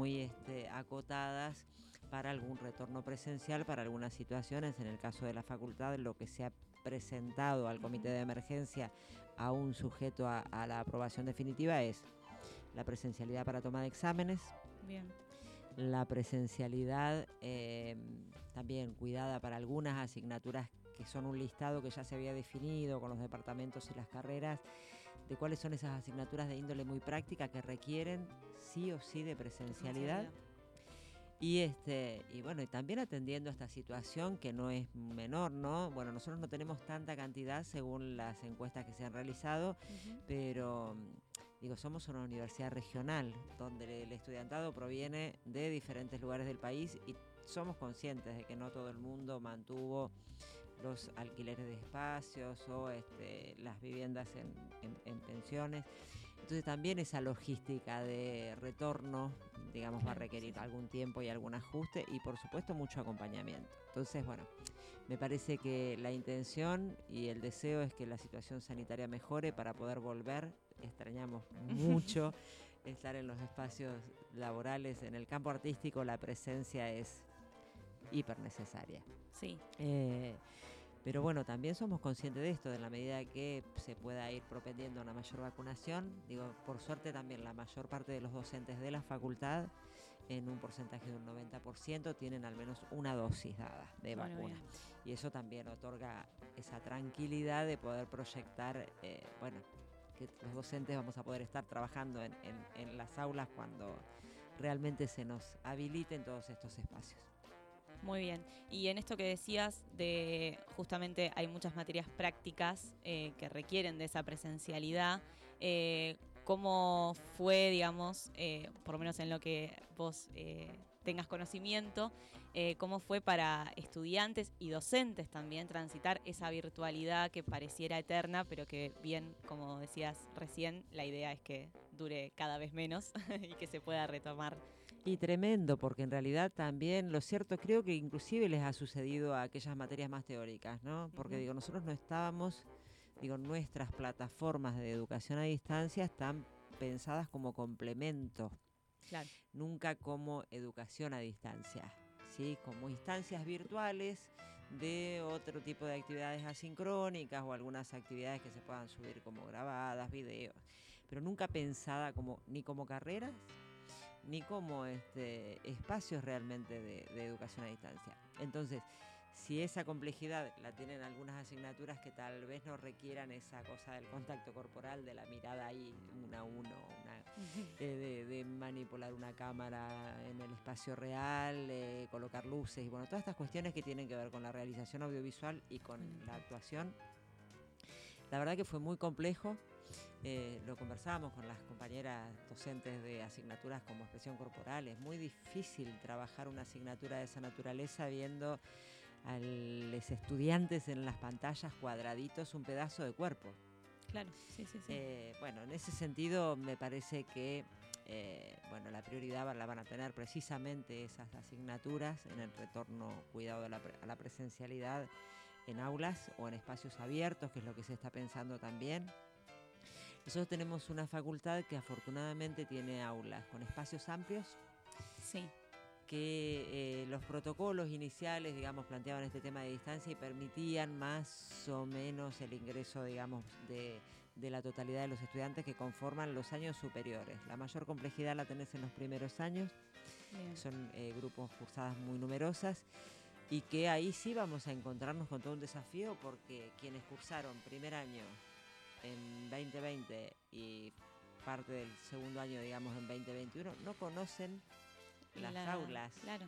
muy este, acotadas para algún retorno presencial, para algunas situaciones, en el caso de la facultad, lo que se ha presentado al comité de emergencia a un sujeto a, a la aprobación definitiva es la presencialidad para toma de exámenes. Bien. La presencialidad eh, también cuidada para algunas asignaturas que son un listado que ya se había definido con los departamentos y las carreras, de cuáles son esas asignaturas de índole muy práctica que requieren sí o sí de presencialidad. Y este, y bueno, y también atendiendo a esta situación que no es menor, ¿no? Bueno, nosotros no tenemos tanta cantidad según las encuestas que se han realizado, pero digo, somos una universidad regional donde el estudiantado proviene de diferentes lugares del país y somos conscientes de que no todo el mundo mantuvo los alquileres de espacios o este, las viviendas en, en pensiones. Entonces también esa logística de retorno, digamos, va a requerir algún tiempo y algún ajuste y por supuesto mucho acompañamiento. Entonces, bueno, me parece que la intención y el deseo es que la situación sanitaria mejore para poder volver. Extrañamos mucho estar en los espacios laborales. En el campo artístico la presencia es hiper necesaria. Sí. Eh, pero bueno, también somos conscientes de esto, de la medida que se pueda ir propendiendo una mayor vacunación. Digo, por suerte también la mayor parte de los docentes de la facultad, en un porcentaje de un 90%, tienen al menos una dosis dada de Bueno, vacuna. bien. Y eso también otorga esa tranquilidad de poder proyectar, eh, bueno, que los docentes vamos a poder estar trabajando en, en- en las aulas cuando realmente se nos habiliten todos estos espacios. Muy bien. Y en esto que decías de justamente hay muchas materias prácticas eh, que requieren de esa presencialidad, eh, ¿cómo fue, digamos, eh, por lo menos en lo que vos eh, tengas conocimiento, cómo fue para estudiantes y docentes también transitar esa virtualidad que pareciera eterna, pero que bien, como decías recién, la idea es que dure cada vez menos y que se pueda retomar Y tremendo, porque en realidad también, lo cierto, creo que inclusive les ha sucedido a aquellas materias más teóricas, ¿no? Porque digo, nosotros no estábamos, digo, nuestras plataformas de educación a distancia están pensadas como complemento, Claro. nunca como educación a distancia. ¿Sí? como instancias virtuales de otro tipo de actividades asincrónicas o algunas actividades que se puedan subir como grabadas, videos, pero nunca pensada como ni como carreras ni como este, espacios realmente de, de educación a distancia. Entonces, si esa complejidad la tienen algunas asignaturas que tal vez no requieran esa cosa del contacto corporal, de la mirada ahí uno a uno, una, eh, de, de manipular una cámara en el espacio real, eh, colocar luces y bueno, todas estas cuestiones que tienen que ver con la realización audiovisual y con la actuación. La verdad que fue muy complejo. Eh, lo conversábamos con las compañeras docentes de asignaturas como expresión corporal. Es muy difícil trabajar una asignatura de esa naturaleza viendo a los estudiantes en las pantallas cuadraditos un pedazo de cuerpo. Claro, sí, sí, sí. Eh, bueno, en ese sentido me parece que eh, bueno, la prioridad la van a tener precisamente esas asignaturas en el retorno cuidado a la, a la presencialidad en aulas o en espacios abiertos, que es lo que se está pensando también. Nosotros tenemos una facultad que afortunadamente tiene aulas con espacios amplios sí. que eh, los protocolos iniciales, digamos, planteaban este tema de distancia y permitían más o menos el ingreso, digamos, de, de la totalidad de los estudiantes que conforman los años superiores. La mayor complejidad la tenés en los primeros años, Bien. son eh, grupos cursadas muy numerosas y que ahí sí vamos a encontrarnos con todo un desafío porque quienes cursaron primer año en 2020 y parte del segundo año, digamos, en 2021, no conocen las La- aulas. Claro.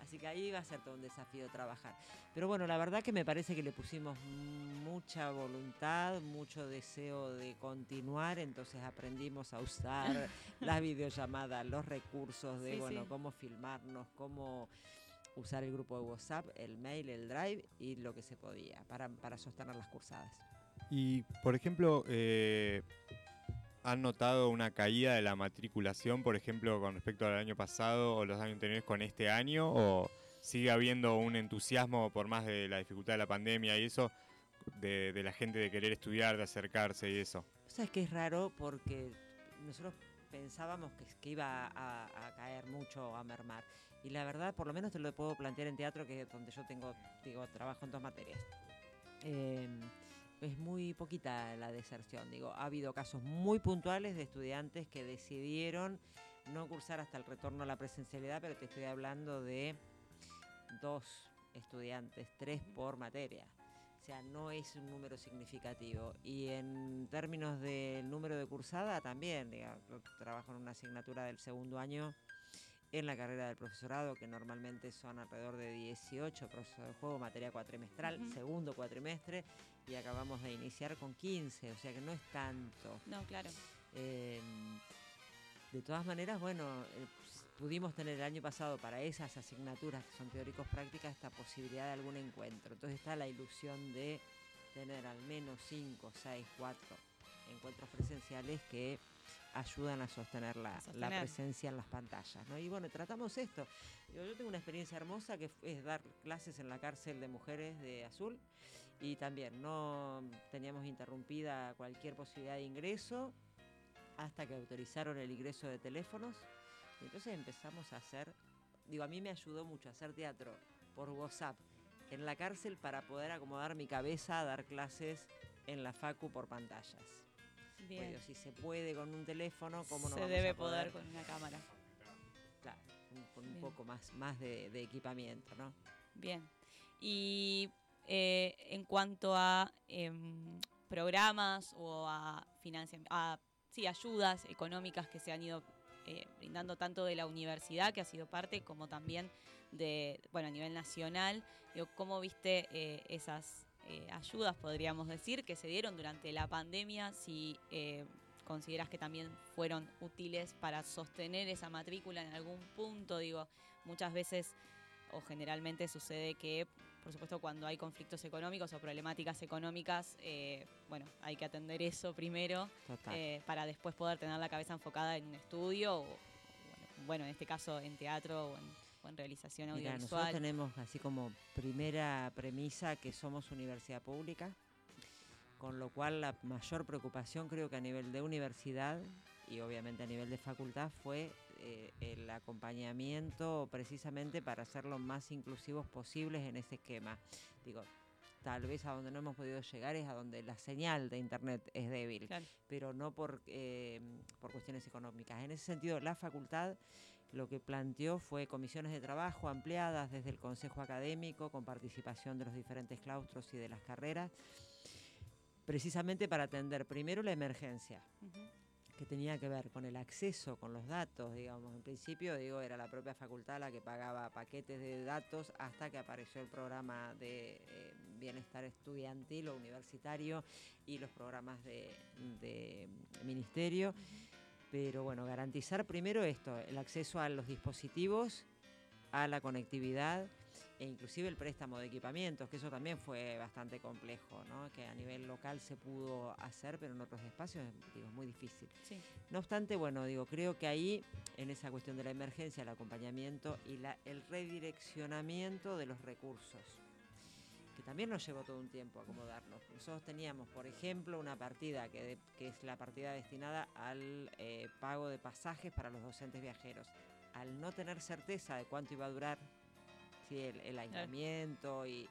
Así que ahí va a ser todo un desafío trabajar. Pero bueno, la verdad que me parece que le pusimos mucha voluntad, mucho deseo de continuar, entonces aprendimos a usar las videollamadas, los recursos de, Sí, bueno, sí. cómo filmarnos, cómo usar el grupo de WhatsApp, el mail, el drive y lo que se podía para, para sostener las cursadas. Y, por ejemplo, eh, ¿han notado una caída de la matriculación, por ejemplo, con respecto al año pasado o los años anteriores con este año? ¿O sigue habiendo un entusiasmo, por más de la dificultad de la pandemia y eso, de, la gente de querer estudiar, de acercarse y eso? O sea, es que es raro porque nosotros pensábamos que, iba a, a caer mucho, a mermar. Y la verdad, por lo menos te lo puedo plantear en teatro, que es donde yo tengo, digo, trabajo en dos materias. Eh, es muy poquita la deserción. Digo, ha habido casos muy puntuales de estudiantes que decidieron no cursar hasta el retorno a la presencialidad, pero te estoy hablando de dos estudiantes, tres por materia. O sea, no es un número significativo. Y en términos del número de cursada, también, digamos, trabajo en una asignatura del segundo año en la carrera del profesorado, que normalmente son alrededor de 18 profesores de juego, materia cuatrimestral, segundo cuatrimestre, y acabamos de iniciar con 15, o sea que no es tanto. No, claro. Eh, de todas maneras, bueno, eh, pudimos tener el año pasado para esas asignaturas que son teóricos prácticas esta posibilidad de algún encuentro. Entonces está la ilusión de tener al menos 5, 6, 4 encuentros presenciales que ayudan a sostener la, la sostener. presencia en las pantallas. ¿no? Y bueno, tratamos esto. Digo, Yo tengo una experiencia hermosa que es dar clases en la cárcel de mujeres de Azul y también no teníamos interrumpida cualquier posibilidad de ingreso hasta que autorizaron el ingreso de teléfonos. Y entonces empezamos a hacer, digo, a mí me ayudó mucho hacer teatro por WhatsApp en la cárcel para poder acomodar mi cabeza a dar clases en la Facu por pantallas. Pues Bien. digo, si se puede con un teléfono, ¿cómo no Se vamos debe a poder? poder con una cámara. Claro, con un Bien. poco más, más de, de equipamiento, ¿no? Bien. Y eh, en cuanto a em, programas o a financiamiento, a sí, ayudas económicas que se han ido eh, brindando tanto de la universidad, que ha sido parte, como también de, bueno, a nivel nacional, digo, ¿cómo viste eh, esas eh, ayudas, podríamos decir, que se dieron durante la pandemia? Si eh, consideras que también fueron útiles para sostener esa matrícula en algún punto, digo, muchas veces o generalmente sucede que, por supuesto, cuando hay conflictos económicos o problemáticas económicas, eh, bueno, hay que atender eso primero eh, para después poder tener la cabeza enfocada en un estudio o, bueno, en este caso en teatro o en, o en realización nosotros audiovisual. tenemos así como primera premisa que somos universidad pública, con lo cual la mayor preocupación creo que a nivel de universidad y obviamente a nivel de facultad fue eh, el acompañamiento precisamente para ser lo más inclusivos posibles en ese esquema. Digo, tal vez a donde no hemos podido llegar es a donde la señal de internet es débil Claro. pero no por, eh, por cuestiones económicas. En ese sentido, la facultad lo que planteó fue comisiones de trabajo ampliadas desde el Consejo Académico, con participación de los diferentes claustros y de las carreras, precisamente para atender primero la emergencia, que tenía que ver con el acceso, con los datos, digamos. En principio, digo, era la propia facultad la que pagaba paquetes de datos hasta que apareció el programa de eh, bienestar estudiantil o universitario y los programas de, de ministerio. Pero bueno, garantizar primero esto, el acceso a los dispositivos, a la conectividad e inclusive el préstamo de equipamientos, que eso también fue bastante complejo, ¿no? que a nivel local se pudo hacer, pero en otros espacios digo, es muy difícil. Sí. No obstante, bueno, digo, creo que ahí, en esa cuestión de la emergencia, el acompañamiento y la- el redireccionamiento de los recursos, también nos llevó todo un tiempo acomodarnos. Nosotros teníamos, por ejemplo, una partida que, de- que es la partida destinada al eh, pago de pasajes para los docentes viajeros. Al no tener certeza de cuánto iba a durar sí, el, el aislamiento y...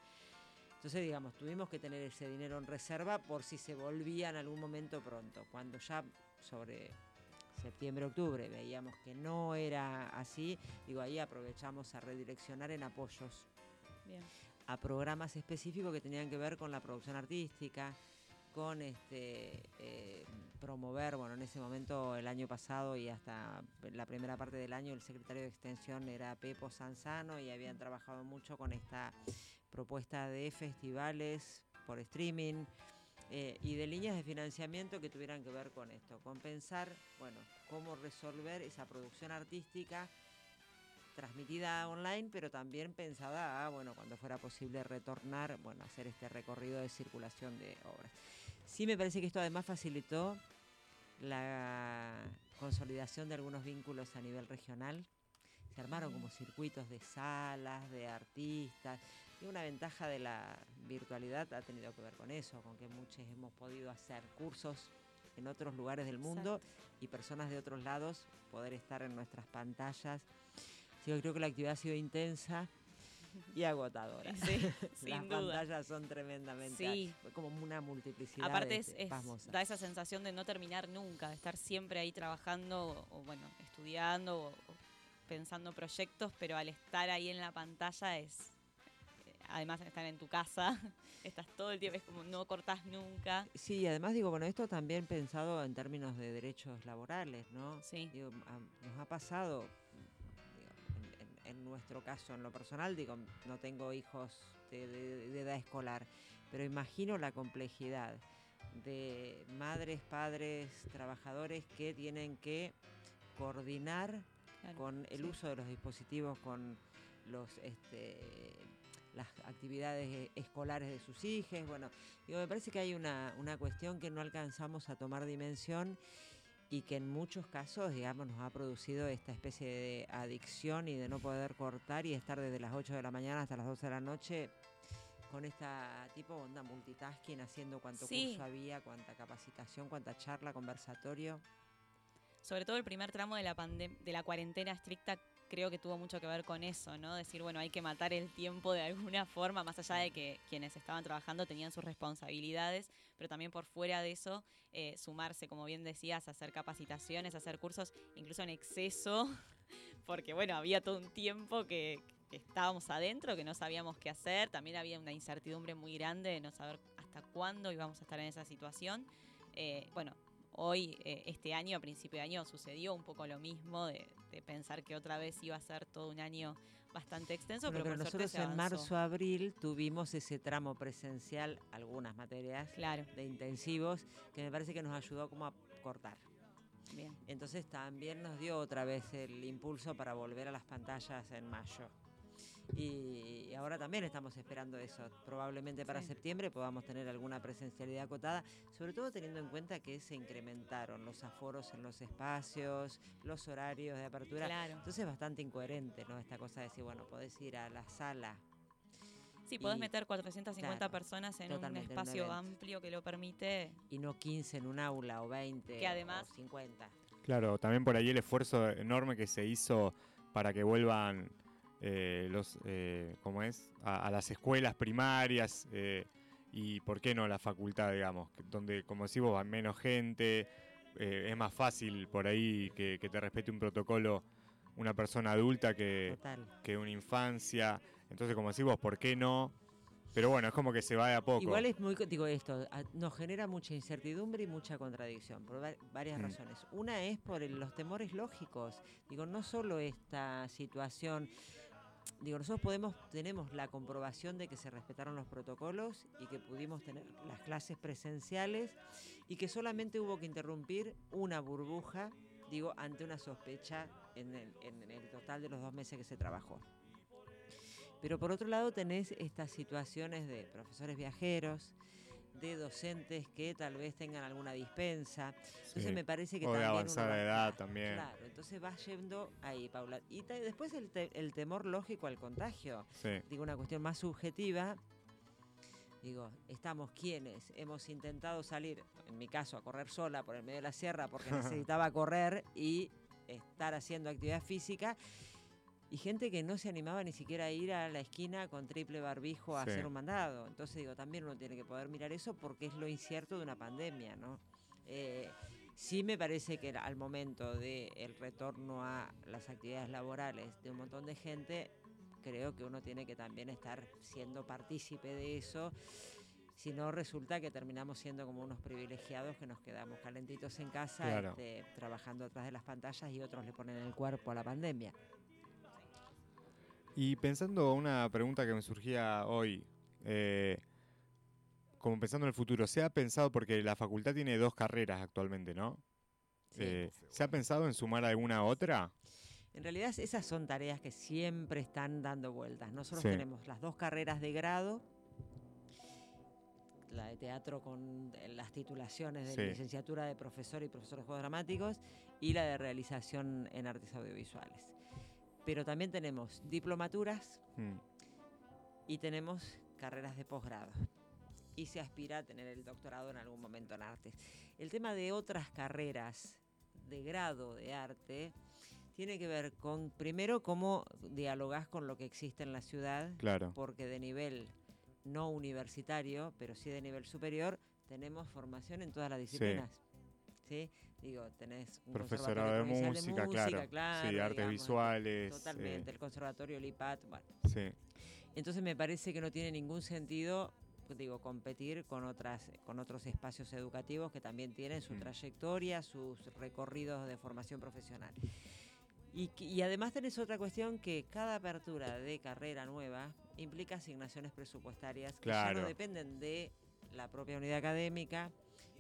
Entonces, digamos, tuvimos que tener ese dinero en reserva por si se volvía en algún momento pronto. Cuando ya sobre septiembre, octubre veíamos que no era así, digo, ahí aprovechamos a redireccionar en apoyos Bien. A programas específicos que tenían que ver con la producción artística, con este eh, promover, bueno, en ese momento el año pasado y hasta la primera parte del año el secretario de Extensión era Pepo Sanzano y habían trabajado mucho con esta propuesta de festivales por streaming eh, y de líneas de financiamiento que tuvieran que ver con esto, con pensar, bueno, cómo resolver esa producción artística transmitida online, pero también pensada a, bueno, cuando fuera posible retornar, bueno, hacer este recorrido de circulación de obras. Sí me parece que esto además facilitó la consolidación de algunos vínculos a nivel regional. Se armaron como circuitos de salas, de artistas. Y una ventaja de la virtualidad ha tenido que ver con eso, con que muchos hemos podido hacer cursos en otros lugares del mundo y personas de otros lados poder estar en nuestras pantallas. Que creo que la actividad ha sido intensa y agotadora. Sí, Las sin duda. pantallas son tremendamente Sí. como una multiplicidad Aparte es, da esa sensación de no terminar nunca, de estar siempre ahí trabajando o, o, bueno, estudiando o, o pensando proyectos, pero al estar ahí en la pantalla es, eh, además de estar en tu casa, estás todo el tiempo, es como no cortás nunca. Sí, y además digo, bueno, esto también pensado en términos de derechos laborales, ¿no? Sí. Digo, a- nos ha pasado, en, nuestro caso, en lo personal, digo, no tengo hijos de, de- de edad escolar, pero imagino la complejidad de madres, padres, trabajadores que tienen que coordinar Claro, con el sí. uso de los dispositivos, con los este, las actividades eh, escolares de sus hijos. Bueno, digo, me parece que hay una, una cuestión que no alcanzamos a tomar dimensión y que en muchos casos, digamos, nos ha producido esta especie de adicción y de no poder cortar y estar desde las 8 de la mañana hasta las 12 de la noche con esta tipo onda multitasking, haciendo cuánto Sí. curso había, cuánta capacitación, cuánta charla, conversatorio. Sobre todo el primer tramo de la, de la cuarentena estricta creo que tuvo mucho que ver con eso, ¿no? Decir, bueno, hay que matar el tiempo de alguna forma, más allá de que quienes estaban trabajando tenían sus responsabilidades, pero también por fuera de eso, eh, sumarse, como bien decías, hacer capacitaciones, hacer cursos, incluso en exceso, porque bueno, había todo un tiempo que, que estábamos adentro, que no sabíamos qué hacer, también había una incertidumbre muy grande de no saber hasta cuándo íbamos a estar en esa situación. Eh, bueno, hoy, eh, este año, a principio de año, sucedió un poco lo mismo, de, pensar que otra vez iba a ser todo un año bastante extenso, Bueno, pero, pero nosotros en avanzó. marzo, abril tuvimos ese tramo presencial, algunas materias Claro, de intensivos, que me parece que nos ayudó como a cortar. bien. Entonces también nos dio otra vez el impulso para volver a las pantallas en mayo. Y ahora también estamos esperando eso. Probablemente para Sí. septiembre podamos tener alguna presencialidad acotada, sobre todo teniendo en cuenta que se incrementaron los aforos en los espacios, los horarios de apertura. Claro. Entonces es bastante incoherente, ¿no? Esta cosa de decir, bueno, podés ir a la sala. Sí, podés y- meter 450 claro, personas en un totalmente, en un espacio amplio que lo permite. y no 15 en un aula o 20 Que además- o 50. Claro, también por ahí el esfuerzo enorme que se hizo para que vuelvan eh, los, eh, ¿cómo es? A, a las escuelas primarias eh, y, ¿por qué no, a la facultad, digamos? Donde, como decimos, va menos gente, eh, es más fácil por ahí que, que te respete un protocolo una persona adulta que, Total. que una infancia. Entonces, como decimos, ¿por qué no? Pero bueno, es como que se va de a poco. Igual es muy, digo esto, nos genera mucha incertidumbre y mucha contradicción por va- varias Mm. razones. Una es por los temores lógicos. Digo, no solo esta situación, digo, nosotros podemos, tenemos la comprobación de que se respetaron los protocolos y que pudimos tener las clases presenciales y que solamente hubo que interrumpir una burbuja, digo, ante una sospecha en el, en el total de los dos meses que se trabajó. Pero por otro lado tenés estas situaciones de profesores viajeros, de docentes que tal vez tengan alguna dispensa. Entonces Sí. me parece que O de también uno avanzada va- edad también. Claro, entonces va yendo ahí, Paula. Y después el, te- el temor lógico al contagio. Sí. Digo, una cuestión más subjetiva. Digo, estamos quienes hemos intentado salir, en mi caso, a correr sola por el medio de la sierra porque necesitaba correr y estar haciendo actividad física. Y gente que no se animaba ni siquiera a ir a la esquina con triple barbijo a Sí. hacer un mandado. Entonces digo, también uno tiene que poder mirar eso porque es lo incierto de una pandemia, ¿no? Eh, sí me parece que al momento del retorno a las actividades laborales de un montón de gente, creo que uno tiene que también estar siendo partícipe de eso. Si no, resulta que terminamos siendo como unos privilegiados que nos quedamos calentitos en casa, Claro. este, trabajando atrás de las pantallas y otros le ponen el cuerpo a la pandemia. Y pensando una pregunta que me surgía hoy, eh, como pensando en el futuro, ¿se ha pensado, porque la facultad tiene dos carreras actualmente, ¿no? Sí. Eh, ¿Se ha pensado en sumar alguna otra? En realidad esas son tareas que siempre están dando vueltas. Nosotros Sí. tenemos las dos carreras de grado, la de teatro con eh, las titulaciones de Sí. licenciatura de profesor y profesor de juegos dramáticos y la de realización en artes audiovisuales. Pero también tenemos diplomaturas Mm, y tenemos carreras de posgrado. y se aspira a tener el doctorado en algún momento en artes. El tema de otras carreras de grado de arte tiene que ver con, primero, cómo dialogás con lo que existe en la ciudad, Claro. porque de nivel no universitario, pero sí de nivel superior, tenemos formación en todas las disciplinas. ¿Sí? Digo, tenés un Profesorado de música, provincial claro. Sí, de artes visuales. Totalmente, eh, el conservatorio LIPAT, bueno. sí. Entonces me parece que no tiene ningún sentido, digo, competir con otras, con otros espacios educativos que también tienen su Mm. trayectoria, sus recorridos de formación profesional. Y, además tenés otra cuestión que cada apertura de carrera nueva implica asignaciones presupuestarias que ya no dependen de la propia unidad académica,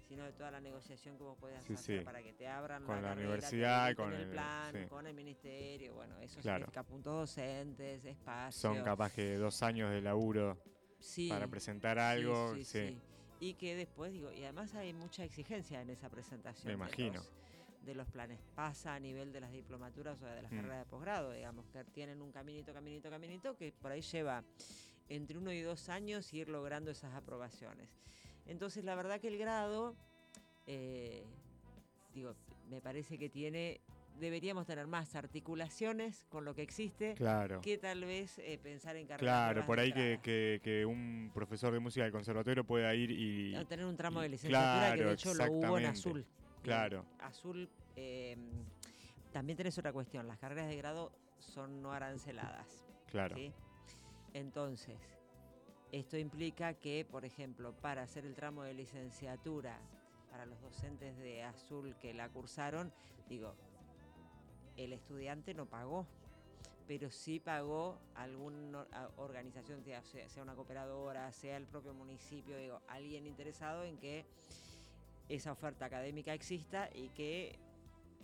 sino de toda la negociación que vos puedas Sí, hacer sí. para que te abran Con la carrera, universidad, con el el- plan, sí. con el ministerio, bueno, eso Claro. significa puntos docentes, espacios. Son capaz que dos años de laburo para presentar algo. sí. Y que después, digo, y además hay mucha exigencia en esa presentación. Me de imagino. los- De los planes. Pasa a nivel de las diplomaturas o de las Mm. carreras de posgrado, digamos, que tienen un caminito, caminito, caminito, que por ahí lleva entre uno y dos años ir logrando esas aprobaciones. Entonces, la verdad que el grado, eh, digo, me parece que tiene, deberíamos tener más articulaciones con lo que existe Claro. que tal vez eh, pensar en carreras Claro, por ahí que, que, que un profesor de música del conservatorio pueda ir y. Tener un tramo de licenciatura que claro, de hecho lo hubo en azul. Claro. Azul, eh, también tenés otra cuestión, las carreras de grado son no aranceladas. Claro. ¿sí? Entonces, esto implica que, por ejemplo, para hacer el tramo de licenciatura para los docentes de azul que la cursaron, digo, el estudiante no pagó, pero sí pagó alguna organización, sea, una cooperadora, sea el propio municipio, digo, alguien interesado en que esa oferta académica exista y que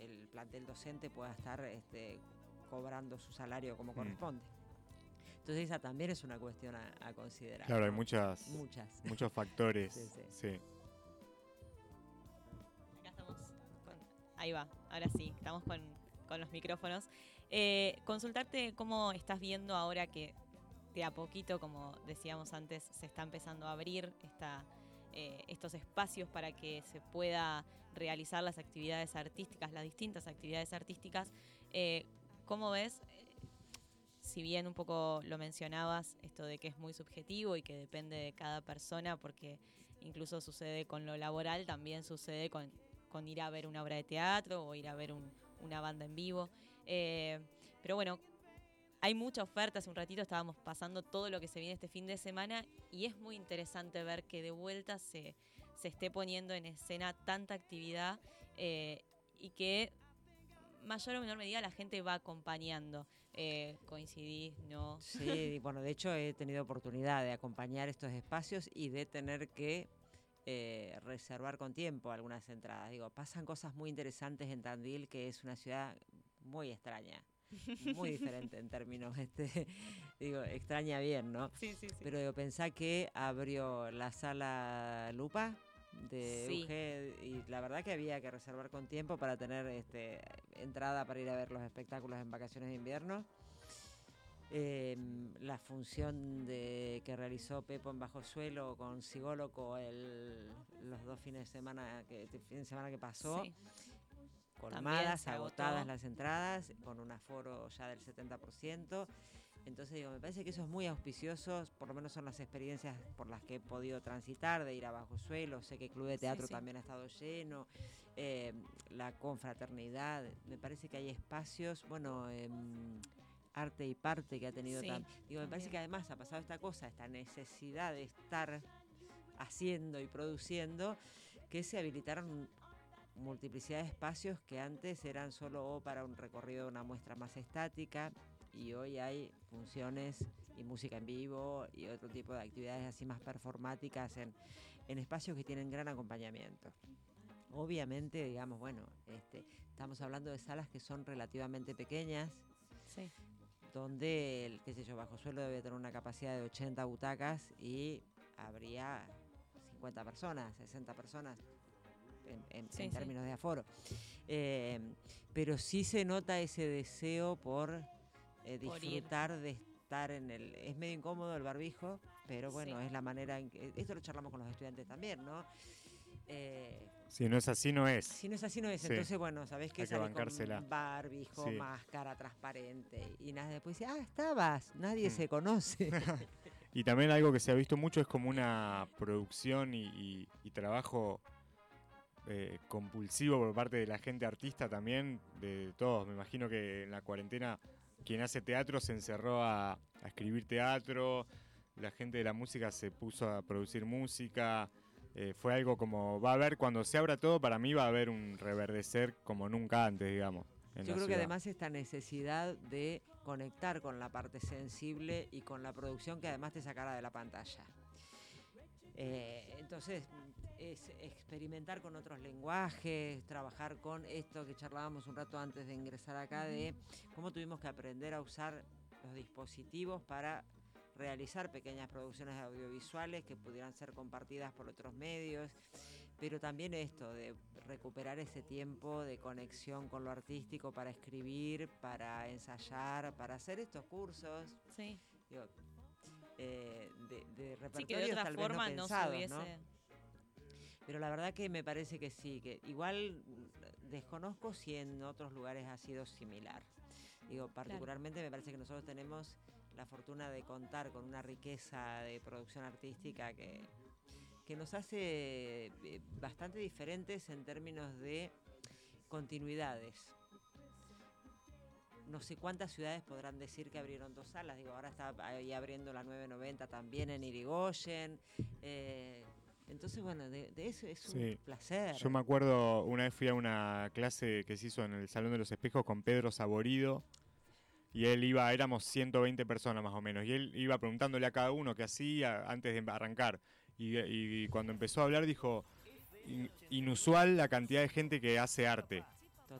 el plantel docente pueda estar este, cobrando su salario como Mm. corresponde. Entonces esa también es una cuestión a, a considerar. Claro, hay muchas, Muchas. muchos factores. Sí, sí. sí. Acá estamos con- ahí va, ahora sí, estamos con, con los micrófonos. Eh, consultarte cómo estás viendo ahora que de a poquito, como decíamos antes, se está empezando a abrir esta, eh, estos espacios para que se pueda realizar las actividades artísticas, las distintas actividades artísticas. Eh, ¿Cómo ves? Si bien un poco lo mencionabas, esto de que es muy subjetivo y que depende de cada persona, porque incluso sucede con lo laboral, también sucede con, con ir a ver una obra de teatro o ir a ver un- una banda en vivo. Eh, pero bueno, hay mucha oferta. Hace un ratito estábamos pasando todo lo que se viene este fin de semana y es muy interesante ver que de vuelta se, se esté poniendo en escena tanta actividad eh, y que mayor o menor medida la gente va acompañando. Eh, coincidís, ¿no? Sí, bueno, de hecho he tenido oportunidad de acompañar estos espacios y de tener que eh, reservar con tiempo algunas entradas. Digo, pasan cosas muy interesantes en Tandil, que es una ciudad muy extraña, muy diferente en términos, este, digo, extraña bien, ¿no? Sí, sí, sí. Pero digo, pensá que abrió la sala Lupa de Sí. UG y la verdad que había que reservar con tiempo para tener este, entrada para ir a ver los espectáculos en vacaciones de invierno. Em, la función de, que realizó Pepo en Bajo Suelo con Sigóloco el, los dos fines de semana que, el fin de semana que pasó, Sí. colmadas, agotadas las entradas, con un aforo ya del 70%. Entonces digo, me parece que eso es muy auspicioso, por lo menos son las experiencias por las que he podido transitar, de ir a Bajo Suelo, sé que el Club de Teatro sí. también ha estado lleno, eh, la confraternidad, me parece que hay espacios, bueno, em, arte y parte que ha tenido Sí, tan... Digo, me parece que además ha pasado esta cosa, esta necesidad de estar haciendo y produciendo, que se habilitaron multiplicidad de espacios que antes eran solo o para un recorrido de una muestra más estática y hoy hay funciones y música en vivo y otro tipo de actividades así más performáticas en, en espacios que tienen gran acompañamiento. Obviamente, digamos, bueno, este, estamos hablando de salas que son relativamente pequeñas, Sí. donde, el, qué sé yo, bajo suelo debe tener una capacidad de 80 butacas y habría 50 personas, 60 personas en, en- Sí, en sí. términos de aforo. Eh, pero sí se nota ese deseo por, eh, disfrutar de estar en el... Es medio incómodo el barbijo, pero bueno, es la manera en que... Esto lo charlamos con los estudiantes también, ¿no? Eh, si no es así, no es. Si no es así, no es. Entonces, bueno, sabés que salir con barbijo, máscara transparente. Y nada, después dice, ah, estabas, nadie mm. se conoce. y también algo que se ha visto mucho es como una producción y, trabajo eh, compulsivo por parte de la gente artista también, de todos. Me imagino que en la cuarentena quien hace teatro se encerró a escribir teatro, la gente de la música se puso a producir música. Eh, fue algo como, va a haber, cuando se abra todo, para mí va a haber un reverdecer como nunca antes, digamos. Yo creo que además esta necesidad de conectar con la parte sensible y con la producción que además te sacara de la pantalla. Eh, entonces, es experimentar con otros lenguajes, trabajar con esto que charlábamos un rato antes de ingresar acá, de cómo tuvimos que aprender a usar los dispositivos para realizar pequeñas producciones audiovisuales que pudieran ser compartidas por otros medios, pero también esto de recuperar ese tiempo de conexión con lo artístico para escribir, para ensayar, para hacer estos cursos. Sí. Eh, de, de repertorios de tal forma no, Pero la verdad que me parece que sí, que igual desconozco si en otros lugares ha sido similar. Digo, particularmente me parece que nosotros tenemos la fortuna de contar con una riqueza de producción artística que, que nos hace eh, bastante diferentes en términos de continuidades. No sé cuántas ciudades podrán decir que abrieron dos salas. Digo, ahora está ahí abriendo la 990 también en Irigoyen. Eh, entonces, bueno, de, eso es un placer. Yo me acuerdo, una vez fui a una clase que se hizo en el Salón de los Espejos con Pedro Saborido, y él iba, éramos 120 personas más o menos, y él iba preguntándole a cada uno qué hacía antes de arrancar. Y, cuando empezó a hablar dijo, inusual la cantidad de gente que hace arte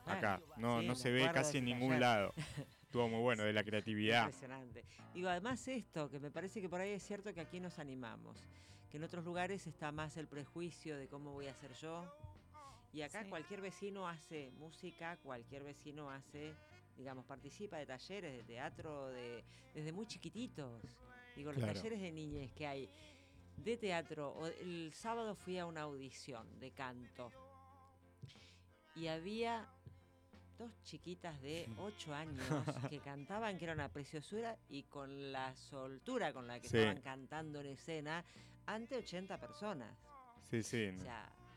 acá, no, no se ve casi en ningún lado. Estuvo muy bueno, de la creatividad. Impresionante. Digo, además esto, que me parece que por ahí es cierto que aquí nos animamos, que en otros lugares está más el prejuicio de cómo voy a hacer yo, y acá cualquier vecino hace música, cualquier vecino hace digamos, participa de talleres de teatro de, desde muy chiquititos. Digo, los talleres de niñez que hay de teatro. El sábado fui a una audición de canto y había dos chiquitas de 8 años que cantaban, que era una preciosura, y con la soltura con la que estaban cantando en escena ante 80 personas. Sí, sí.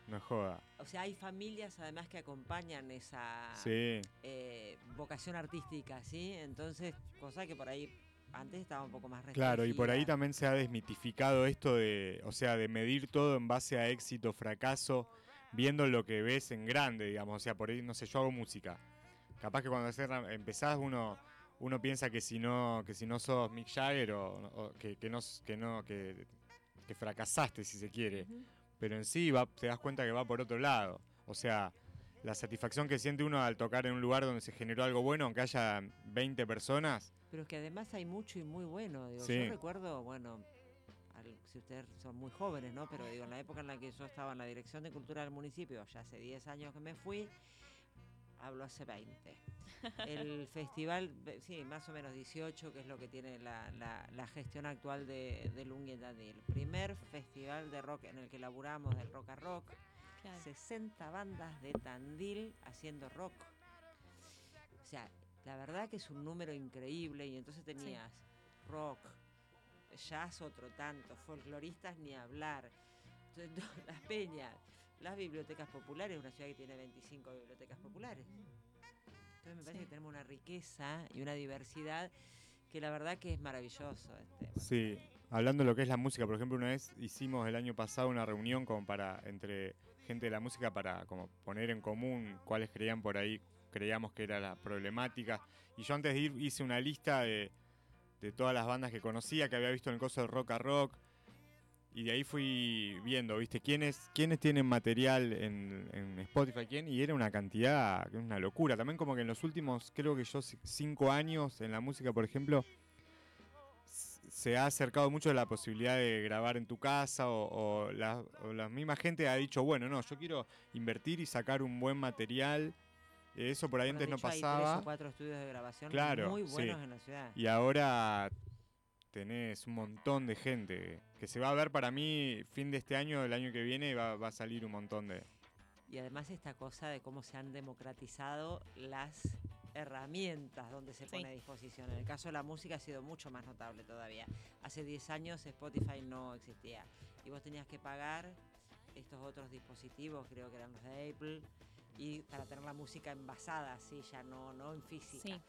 No joda. O sea, hay familias además que acompañan esa eh, vocación artística, ¿sí? Entonces, cosa que por ahí antes estaba un poco más restringida. Claro, y por ahí también se ha desmitificado esto de, o sea, de medir todo en base a éxito, fracaso, viendo lo que ves en grande, digamos. O sea, por ahí, no sé, yo hago música. Capaz que cuando empezás uno uno piensa que si no que si no sos Mick Jagger o, que, no que no que, fracasaste si se quiere pero en sí va, te das cuenta que va por otro lado. O sea, la satisfacción que siente uno al tocar en un lugar donde se generó algo bueno, aunque haya 20 personas. Pero que además hay mucho y muy bueno. Yo recuerdo, bueno, si ustedes son muy jóvenes, ¿no? Pero digo, en la época en la que yo estaba en la dirección de cultura del municipio, ya hace 10 años que me fui, hablo hace 20. El festival, sí, más o menos 18, que es lo que tiene la, gestión actual de, de Lungi El primer festival de rock en el que laburamos, del rock a rock. 60 bandas de Tandil haciendo rock. O sea, la verdad que es un número increíble y entonces tenías rock, jazz otro tanto, folcloristas ni hablar, las peñas, las bibliotecas populares, una ciudad que tiene 25 bibliotecas populares. Entonces me parece que tenemos una riqueza y una diversidad que la verdad que es maravilloso. Este, sí, hablando de lo que es la música, por ejemplo, una vez hicimos el año pasado una reunión como para entre gente de la música para como poner en común cuáles creían por ahí, creíamos que era la problemática. Y yo antes de ir hice una lista de, de todas las bandas que conocía, que había visto en el coso de Rock a Rock, y de ahí fui viendo, ¿viste? ¿Quiénes, quiénes tienen material en, Spotify? ¿Quién? Y era una cantidad, una locura. También como que en los últimos, creo que yo, cinco años en la música, por ejemplo, se ha acercado mucho la posibilidad de grabar en tu casa o, la, misma gente ha dicho, bueno, no, yo quiero invertir y sacar un buen material. Eso por ahí antes no pasaba. Hay tres o cuatro estudios de grabación muy buenos en la ciudad. Y ahora tenés un montón de gente que se va a ver para mí fin de este año, el año que viene, va, va a salir un montón de... Y además esta cosa de cómo se han democratizado las herramientas donde se pone a disposición. En el caso de la música ha sido mucho más notable todavía. Hace 10 años Spotify no existía y vos tenías que pagar estos otros dispositivos, creo que eran los de Apple, y para tener la música envasada, así, ya no, no en física.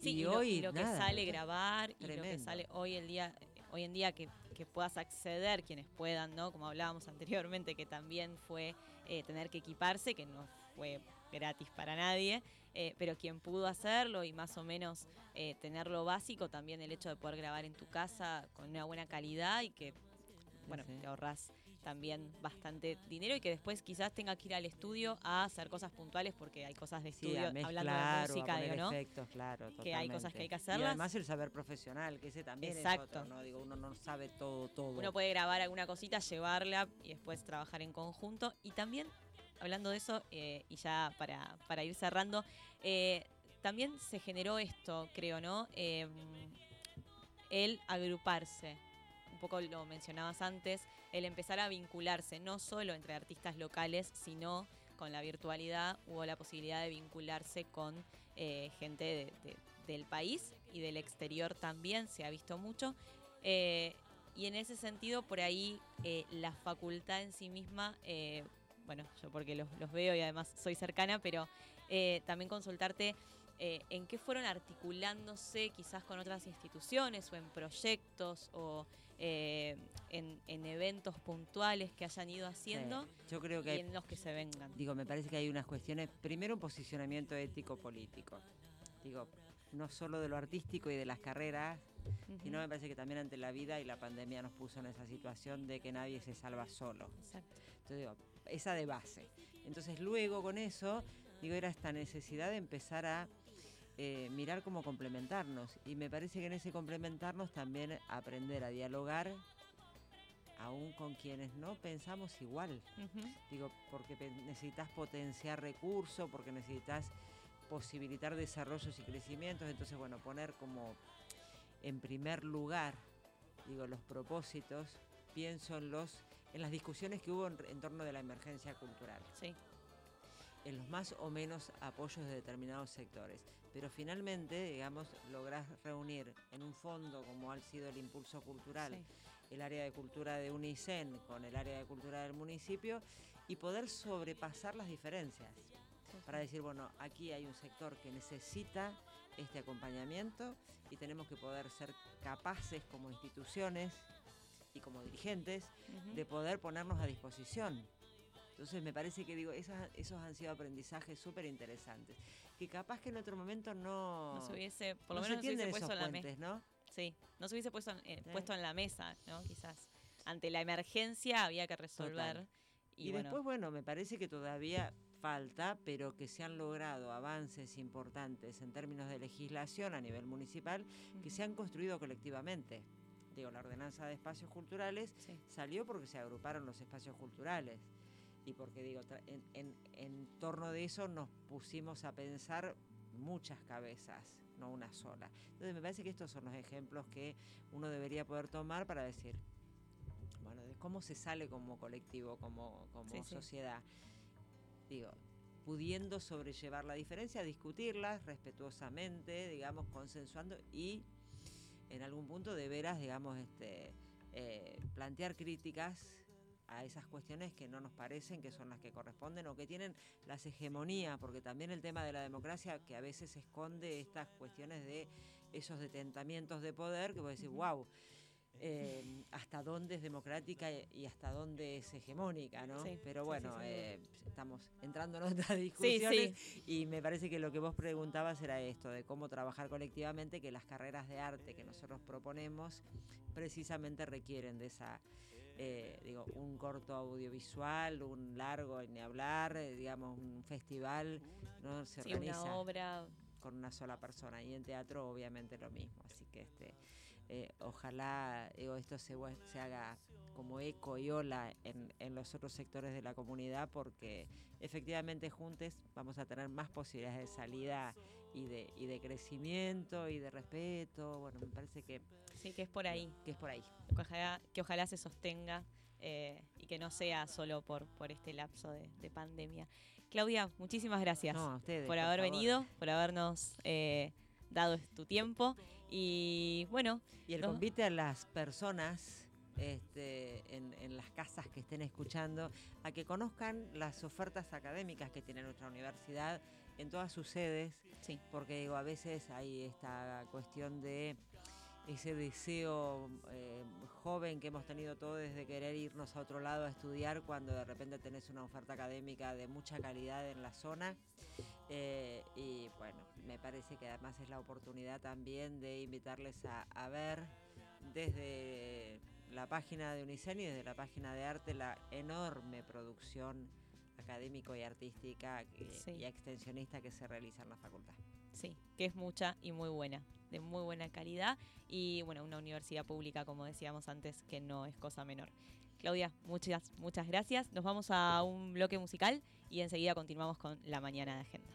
Sí, y, hoy lo, que sale grabar y lo que sale hoy el día hoy en día que, puedas acceder quienes puedan, ¿no? Como hablábamos anteriormente, que también fue eh, tener que equiparse, que no fue gratis para nadie, eh, pero quien pudo hacerlo y más o menos eh, tener lo básico, también el hecho de poder grabar en tu casa con una buena calidad y que, bueno, te ahorras también bastante dinero y que después quizás tenga que ir al estudio a hacer cosas puntuales porque hay cosas de estudio hablando de música, digo, ¿no? Efectos, claro, que hay cosas que hay que hacerlas. Y además el saber profesional, que ese también Exacto. es otro, ¿no? Digo, uno no sabe todo, todo. Uno puede grabar alguna cosita, llevarla y después trabajar en conjunto. Y también, hablando de eso, eh, y ya para, para ir cerrando, eh, también se generó esto, creo, ¿no? Em, el agruparse un poco lo mencionabas antes, el empezar a vincularse no solo entre artistas locales, sino con la virtualidad hubo la posibilidad de vincularse con eh, gente del país y del exterior también, se ha visto mucho. Eh, y en ese sentido, por ahí eh, la facultad en sí misma, bueno, yo porque los, los, veo y además soy cercana, pero también consultarte en qué fueron articulándose quizás con otras instituciones o en proyectos o eh, en, eventos puntuales que hayan ido haciendo yo creo que y en los que se vengan. Digo, me parece que hay unas cuestiones, primero un posicionamiento ético-político. Digo, no solo de lo artístico y de las carreras, sino me parece que también ante la vida y la pandemia nos puso en esa situación de que nadie se salva solo. Exacto. Entonces digo, esa de base. Entonces luego con eso, digo, era esta necesidad de empezar a eh, mirar cómo complementarnos. Y me parece que en ese complementarnos también aprender a dialogar aún con quienes no pensamos igual. Digo, porque necesitas potenciar recursos, porque necesitas posibilitar desarrollos y crecimientos. Entonces, bueno, poner como en primer lugar, digo, los propósitos, pienso en los en las discusiones que hubo en, torno de la emergencia cultural. Sí en los más o menos apoyos de determinados sectores. Pero finalmente, digamos, lográs reunir en un fondo como ha sido el impulso cultural, el área de cultura de UNICEN con el área de cultura del municipio y poder sobrepasar las diferencias. Para decir, bueno, aquí hay un sector que necesita este acompañamiento y tenemos que poder ser capaces como instituciones y como dirigentes de poder ponernos a disposición entonces me parece que digo, esos, esos han sido aprendizajes súper interesantes. Que capaz que en otro momento no. No se hubiese, por lo menos no se hubiese puesto en la mesa. ¿no? Sí, no se hubiese puesto, eh, puesto en la mesa, ¿no? Quizás. Ante la emergencia había que resolver. Y, después, bueno, me parece que todavía falta, pero que se han logrado avances importantes en términos de legislación a nivel municipal que se han construido colectivamente. Digo, la ordenanza de espacios culturales salió porque se agruparon los espacios culturales y porque digo, en, torno de eso nos pusimos a pensar muchas cabezas, no una sola. Entonces me parece que estos son los ejemplos que uno debería poder tomar para decir, bueno, de cómo se sale como colectivo, como, como sociedad. Digo, pudiendo sobrellevar la diferencia, discutirlas respetuosamente, digamos, consensuando y en algún punto de veras, digamos, este, eh, plantear críticas a esas cuestiones que no nos parecen que son las que corresponden o que tienen las hegemonías, porque también el tema de la democracia que a veces esconde estas cuestiones de esos detentamientos de poder, que puede decir, wow, eh, hasta dónde es democrática y hasta dónde es hegemónica, ¿no? Pero bueno, eh, estamos entrando en otras discusiones y me parece que lo que vos preguntabas era esto, de cómo trabajar colectivamente, que las carreras de arte que nosotros proponemos precisamente requieren de esa eh, digo, un corto audiovisual, un largo, ni hablar, eh, digamos, un festival, no se organiza una obra. con una sola persona. Y en teatro obviamente lo mismo, así que este eh, ojalá esto se, se haga como eco y ola en, en, los otros sectores de la comunidad porque efectivamente juntos vamos a tener más posibilidades de salida y de, y de crecimiento y de respeto. Bueno, me parece que... Sí, que es por ahí. Que es por ahí. Que ojalá, que ojalá se sostenga eh, y que no sea solo por, por este lapso de, pandemia. Claudia, muchísimas gracias por haber venido, por habernos eh, dado tu tiempo y bueno. Y el convite a las personas este, en, las casas que estén escuchando a que conozcan las ofertas académicas que tiene nuestra universidad en todas sus sedes, sí. porque digo, a veces hay esta cuestión de ese deseo eh, joven que hemos tenido todos desde querer irnos a otro lado a estudiar cuando de repente tenés una oferta académica de mucha calidad en la zona. Eh, y bueno, me parece que además es la oportunidad también de invitarles a, a ver desde la página de Unicel y desde la página de arte la enorme producción académico y artística y extensionista que se realiza en la facultad. Sí, que es mucha y muy buena, de muy buena calidad y bueno, una universidad pública como decíamos antes que no es cosa menor. Claudia, muchas, muchas gracias. Nos vamos a un bloque musical y enseguida continuamos con la mañana de agenda.